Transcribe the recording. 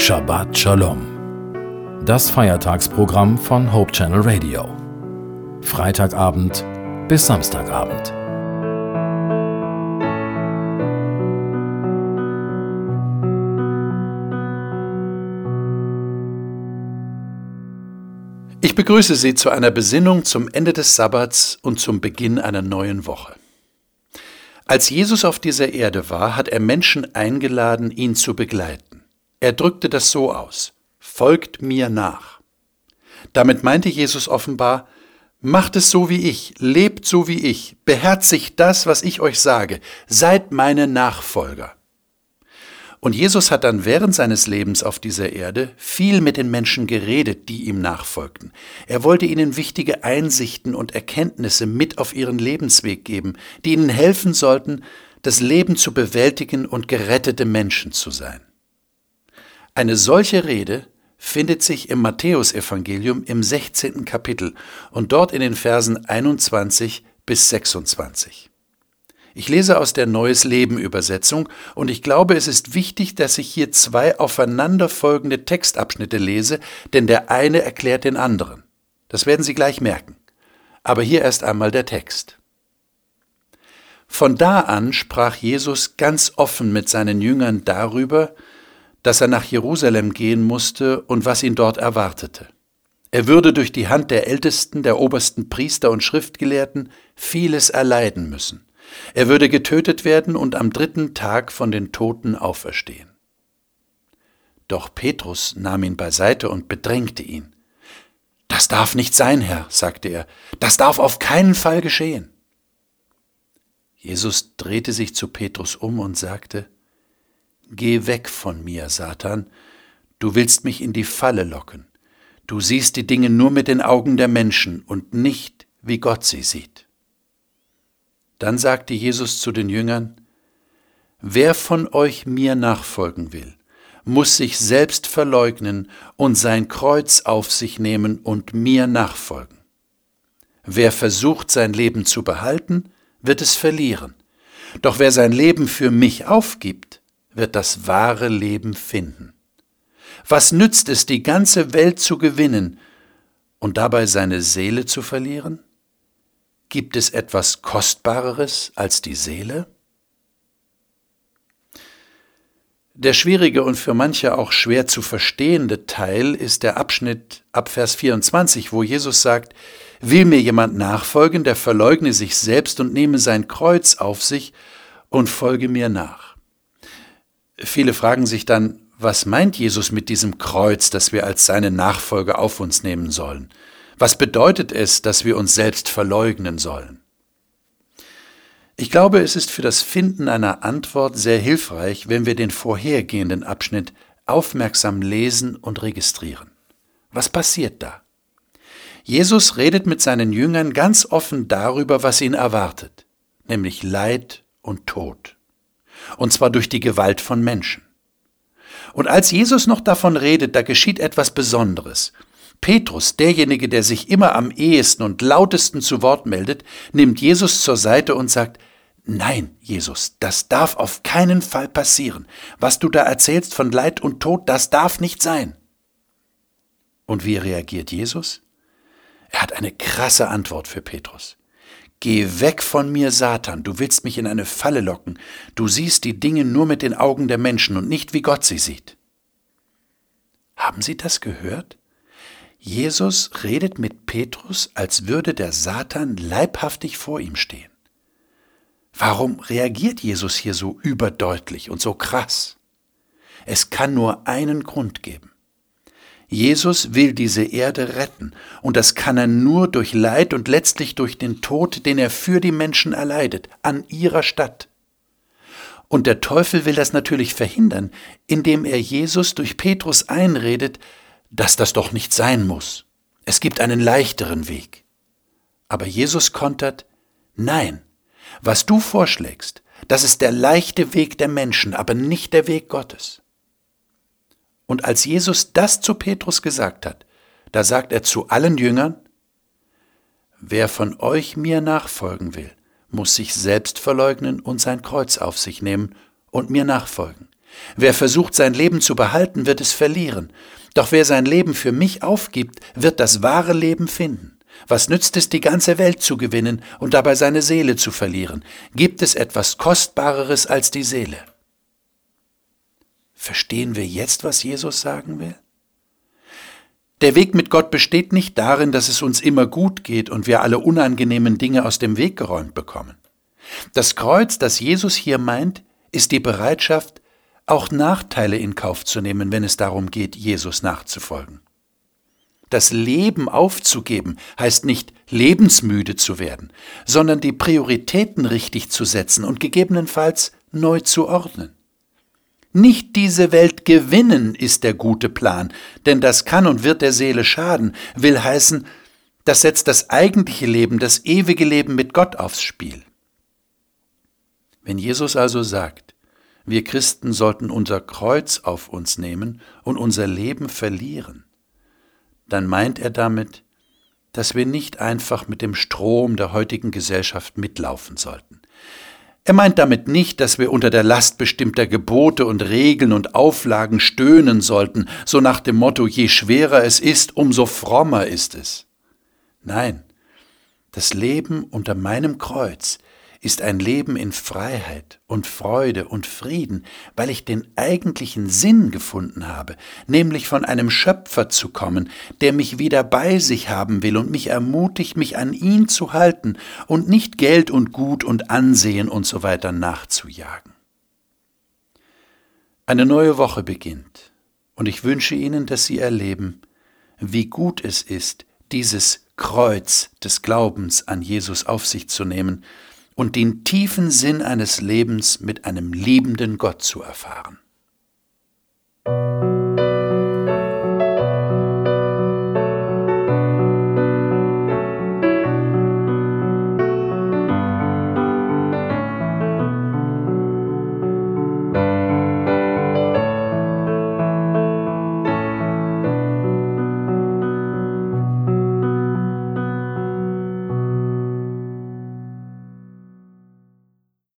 Shabbat Shalom. Das Feiertagsprogramm von Hope Channel Radio. Freitagabend bis Samstagabend. Ich begrüße Sie zu einer Besinnung zum Ende des Sabbats und zum Beginn einer neuen Woche. Als Jesus auf dieser Erde war, hat er Menschen eingeladen, ihn zu begleiten. Er drückte das so aus, folgt mir nach. Damit meinte Jesus offenbar, macht es so wie ich, lebt so wie ich, beherzigt das, was ich euch sage, seid meine Nachfolger. Und Jesus hat dann während seines Lebens auf dieser Erde viel mit den Menschen geredet, die ihm nachfolgten. Er wollte ihnen wichtige Einsichten und Erkenntnisse mit auf ihren Lebensweg geben, die ihnen helfen sollten, das Leben zu bewältigen und gerettete Menschen zu sein. Eine solche Rede findet sich im Matthäusevangelium im 16. Kapitel und dort in den Versen 21 bis 26. Ich lese aus der Neues Leben Übersetzung und ich glaube, es ist wichtig, dass ich hier zwei aufeinanderfolgende Textabschnitte lese, denn der eine erklärt den anderen. Das werden Sie gleich merken. Aber hier erst einmal der Text. Von da an sprach Jesus ganz offen mit seinen Jüngern darüber, dass er nach Jerusalem gehen musste und was ihn dort erwartete. Er würde durch die Hand der Ältesten, der obersten Priester und Schriftgelehrten vieles erleiden müssen. Er würde getötet werden und am dritten Tag von den Toten auferstehen. Doch Petrus nahm ihn beiseite und bedrängte ihn. Das darf nicht sein, Herr, sagte er, das darf auf keinen Fall geschehen. Jesus drehte sich zu Petrus um und sagte, Geh weg von mir, Satan, du willst mich in die Falle locken. Du siehst die Dinge nur mit den Augen der Menschen und nicht, wie Gott sie sieht. Dann sagte Jesus zu den Jüngern, Wer von euch mir nachfolgen will, muss sich selbst verleugnen und sein Kreuz auf sich nehmen und mir nachfolgen. Wer versucht, sein Leben zu behalten, wird es verlieren. Doch wer sein Leben für mich aufgibt, wird das wahre Leben finden. Was nützt es, die ganze Welt zu gewinnen und dabei seine Seele zu verlieren? Gibt es etwas Kostbareres als die Seele? Der schwierige und für manche auch schwer zu verstehende Teil ist der Abschnitt ab Vers 24, wo Jesus sagt, Will mir jemand nachfolgen, der verleugne sich selbst und nehme sein Kreuz auf sich und folge mir nach. Viele fragen sich dann, was meint Jesus mit diesem Kreuz, das wir als seine Nachfolger auf uns nehmen sollen? Was bedeutet es, dass wir uns selbst verleugnen sollen? Ich glaube, es ist für das Finden einer Antwort sehr hilfreich, wenn wir den vorhergehenden Abschnitt aufmerksam lesen und registrieren. Was passiert da? Jesus redet mit seinen Jüngern ganz offen darüber, was ihn erwartet, nämlich Leid und Tod. Und zwar durch die Gewalt von Menschen. Und als Jesus noch davon redet, da geschieht etwas Besonderes. Petrus, derjenige, der sich immer am ehesten und lautesten zu Wort meldet, nimmt Jesus zur Seite und sagt, Nein, Jesus, das darf auf keinen Fall passieren. Was du da erzählst von Leid und Tod, das darf nicht sein. Und wie reagiert Jesus? Er hat eine krasse Antwort für Petrus. Geh weg von mir, Satan, du willst mich in eine Falle locken, du siehst die Dinge nur mit den Augen der Menschen und nicht wie Gott sie sieht. Haben Sie das gehört? Jesus redet mit Petrus, als würde der Satan leibhaftig vor ihm stehen. Warum reagiert Jesus hier so überdeutlich und so krass? Es kann nur einen Grund geben. Jesus will diese Erde retten, und das kann er nur durch Leid und letztlich durch den Tod, den er für die Menschen erleidet, an ihrer Stadt. Und der Teufel will das natürlich verhindern, indem er Jesus durch Petrus einredet, dass das doch nicht sein muss. Es gibt einen leichteren Weg. Aber Jesus kontert, nein, was du vorschlägst, das ist der leichte Weg der Menschen, aber nicht der Weg Gottes. Und als Jesus das zu Petrus gesagt hat, da sagt er zu allen Jüngern, Wer von euch mir nachfolgen will, muss sich selbst verleugnen und sein Kreuz auf sich nehmen und mir nachfolgen. Wer versucht, sein Leben zu behalten, wird es verlieren. Doch wer sein Leben für mich aufgibt, wird das wahre Leben finden. Was nützt es, die ganze Welt zu gewinnen und dabei seine Seele zu verlieren? Gibt es etwas Kostbareres als die Seele? Verstehen wir jetzt, was Jesus sagen will? Der Weg mit Gott besteht nicht darin, dass es uns immer gut geht und wir alle unangenehmen Dinge aus dem Weg geräumt bekommen. Das Kreuz, das Jesus hier meint, ist die Bereitschaft, auch Nachteile in Kauf zu nehmen, wenn es darum geht, Jesus nachzufolgen. Das Leben aufzugeben heißt nicht lebensmüde zu werden, sondern die Prioritäten richtig zu setzen und gegebenenfalls neu zu ordnen. Nicht diese Welt gewinnen ist der gute Plan, denn das kann und wird der Seele schaden, will heißen, das setzt das eigentliche Leben, das ewige Leben mit Gott aufs Spiel. Wenn Jesus also sagt, wir Christen sollten unser Kreuz auf uns nehmen und unser Leben verlieren, dann meint er damit, dass wir nicht einfach mit dem Strom der heutigen Gesellschaft mitlaufen sollten. Er meint damit nicht, dass wir unter der Last bestimmter Gebote und Regeln und Auflagen stöhnen sollten, so nach dem Motto, je schwerer es ist, umso frommer ist es. Nein, das Leben unter meinem Kreuz ist ein Leben in Freiheit und Freude und Frieden, weil ich den eigentlichen Sinn gefunden habe, nämlich von einem Schöpfer zu kommen, der mich wieder bei sich haben will und mich ermutigt, mich an ihn zu halten und nicht Geld und Gut und Ansehen und so weiter nachzujagen. Eine neue Woche beginnt, und ich wünsche Ihnen, dass Sie erleben, wie gut es ist, dieses Kreuz des Glaubens an Jesus auf sich zu nehmen und den tiefen Sinn eines Lebens mit einem liebenden Gott zu erfahren.